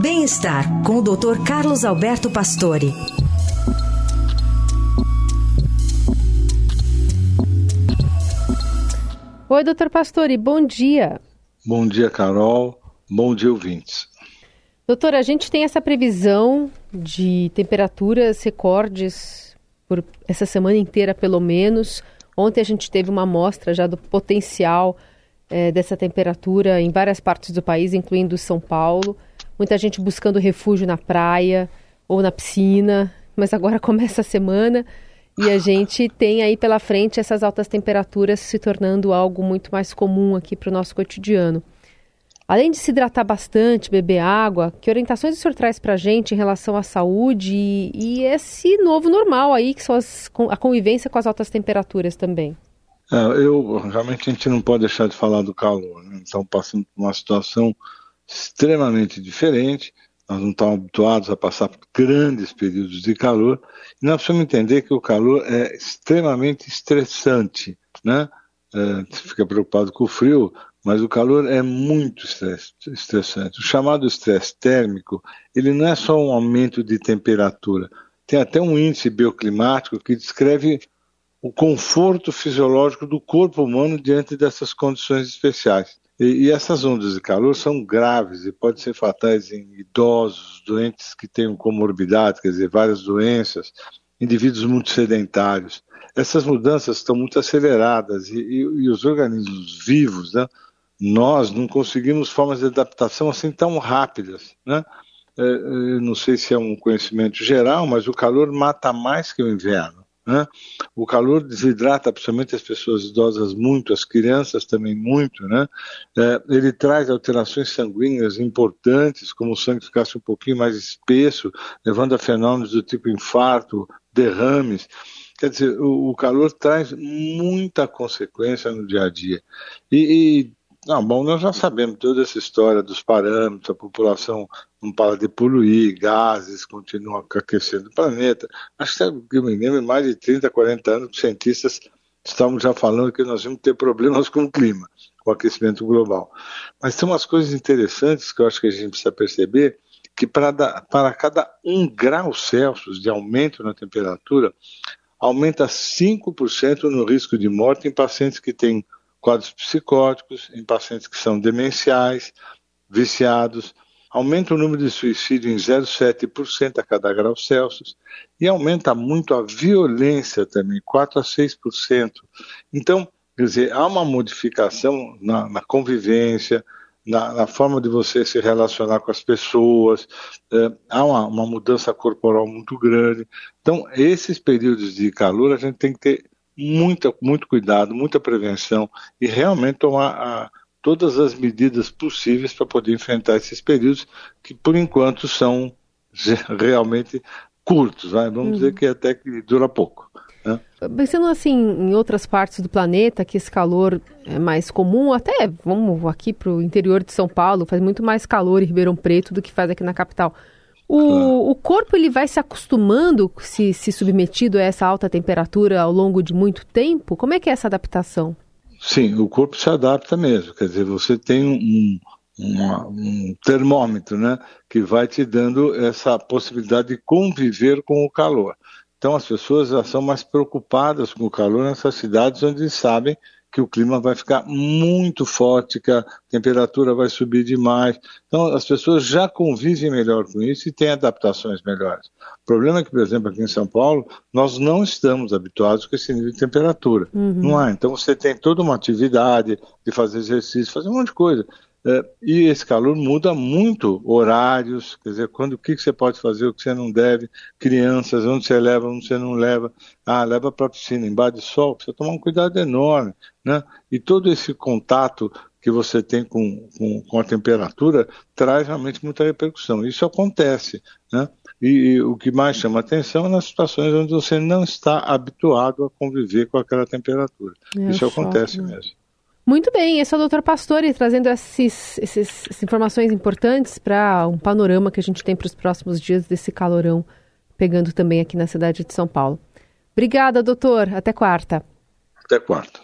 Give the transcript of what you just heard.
Bem-estar com o Dr. Carlos Alberto Pastore. Oi, doutor Pastore, bom dia. Bom dia, Carol. Bom dia, ouvintes. Doutor, a gente tem essa previsão de temperaturas recordes por essa semana inteira, pelo menos. Ontem a gente teve uma amostra já do potencial é, dessa temperatura em várias partes do país, incluindo São Paulo. Muita gente buscando refúgio na praia ou na piscina, mas agora começa a semana e a gente tem aí pela frente essas altas temperaturas se tornando algo muito mais comum aqui para o nosso cotidiano. Além de se hidratar bastante, beber água, que orientações o senhor traz para a gente em relação à saúde e, e, esse novo normal aí, que são as, a convivência com as altas temperaturas também? É, eu, realmente a gente não pode deixar de falar do calor. Né? Estamos passando por uma situação extremamente diferente nós não estamos habituados a passar por grandes períodos de calor, e nós precisamos entender que o calor é extremamente estressante, né? É, fica preocupado com o frio, mas o calor é muito estressante. O chamado estresse térmico, ele não é só um aumento de temperatura, tem até um índice bioclimático que descreve o conforto fisiológico do corpo humano diante dessas condições especiais. E, e, essas ondas de calor são graves e podem ser fatais em idosos, doentes que tenham comorbidade, quer dizer, várias doenças, indivíduos muito sedentários. Essas mudanças estão muito aceleradas e, e, e os organismos vivos, né, nós não conseguimos formas de adaptação assim tão rápidas. Né? É, eu não sei se é um conhecimento geral, mas o calor mata mais que o inverno. Né? O calor desidrata principalmente as pessoas idosas muito, as crianças também muito. Né? É, ele traz alterações sanguíneas importantes, como o sangue ficasse um pouquinho mais espesso, levando a fenômenos do tipo infarto, derrames. Quer dizer, o, o calor traz muita consequência no dia a dia. E, e não, bom, nós já sabemos toda essa história dos parâmetros, a população não para de poluir, gases continuam aquecendo o planeta. Acho que eu me lembro, mais de 30, 40 anos, os cientistas estavam já falando que nós vamos ter problemas com o clima, com o aquecimento global. Mas tem umas coisas interessantes que eu acho que a gente precisa perceber, que para, para cada um grau Celsius de aumento na temperatura, aumenta 5% no risco de morte em pacientes que têm quadros psicóticos em pacientes que são demenciais, viciados, aumenta o número de suicídio em 0,7% a cada grau Celsius e aumenta muito a violência também, 4 a 6%. Então, quer dizer, há uma modificação na, na convivência, na, na, forma de você se relacionar com as pessoas, é, há uma, uma mudança corporal muito grande. Então, esses períodos de calor a gente tem que ter muita, muito cuidado, muita prevenção e realmente tomar a, todas as medidas possíveis para poder enfrentar esses períodos que, por enquanto, são realmente curtos. Né? Vamos uhum. dizer que até que dura pouco. Né? Pensando assim em outras partes do planeta, que esse calor é mais comum, até vamos aqui para o interior de São Paulo, faz muito mais calor em Ribeirão Preto do que faz aqui na capital. O, o corpo ele vai se acostumando, se, se submetido a essa alta temperatura ao longo de muito tempo? Como é que é essa adaptação? Sim, o corpo se adapta mesmo. Quer dizer, você tem um, uma, um termômetro, né, que vai te dando essa possibilidade de conviver com o calor. Então, as pessoas já são mais preocupadas com o calor nessas cidades onde sabem que o clima vai ficar muito forte, que a temperatura vai subir demais. Então, as pessoas já convivem melhor com isso e têm adaptações melhores. O problema é que, por exemplo, aqui em São Paulo, nós não estamos habituados com esse nível de temperatura. Uhum. Não há. Então, você tem toda uma atividade de fazer exercício, fazer um monte de coisa. É, e esse calor muda muito horários, quer dizer, quando o que, que você pode fazer, o que você não deve, crianças, onde você leva, onde você não leva, ah, leva para a piscina, embaixo de sol, precisa tomar um cuidado enorme, né? E todo esse contato que você tem com, com, com a temperatura traz realmente muita repercussão. Isso acontece, né? E, e, o que mais chama atenção é nas situações onde você não está habituado a conviver com aquela temperatura. É Isso acontece né? mesmo. Muito bem, esse é o Dr. Pastore trazendo esses, esses, essas informações importantes para um panorama que a gente tem para os próximos dias desse calorão pegando também aqui na cidade de São Paulo. Obrigada, doutor. Até quarta. Até quarta.